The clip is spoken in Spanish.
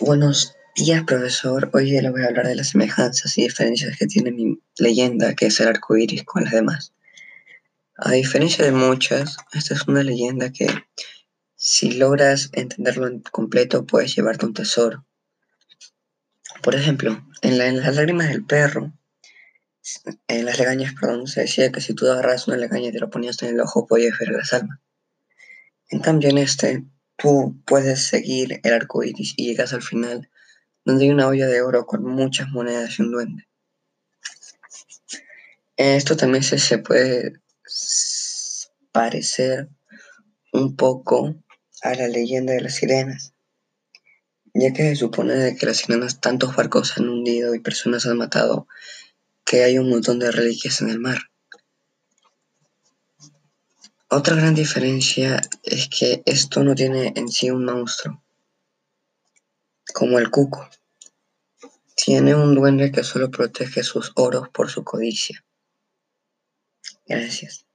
Buenos días, profesor. Hoy día le voy a hablar de las semejanzas y diferencias que tiene mi leyenda, que es el arco iris, con las demás. A diferencia de muchas, esta es una leyenda que, si logras entenderlo en completo, puedes llevarte un tesoro. Por ejemplo, en, las lágrimas del perro, en las legañas, perdón, se decía que si tú agarras una legaña y te lo ponías en el ojo, podías ver las almas. En cambio, en este, tú puedes seguir el arco iris y llegas al final, donde hay una olla de oro con muchas monedas y un duende. Esto también se, puede parecer un poco a la leyenda de las sirenas, ya que se supone que las sirenas tantos barcos han hundido y personas han matado que hay un montón de reliquias en el mar. Otra gran diferencia es que esto no tiene en sí un monstruo, como el cuco. Tiene un duende que solo protege sus oros por su codicia. Gracias.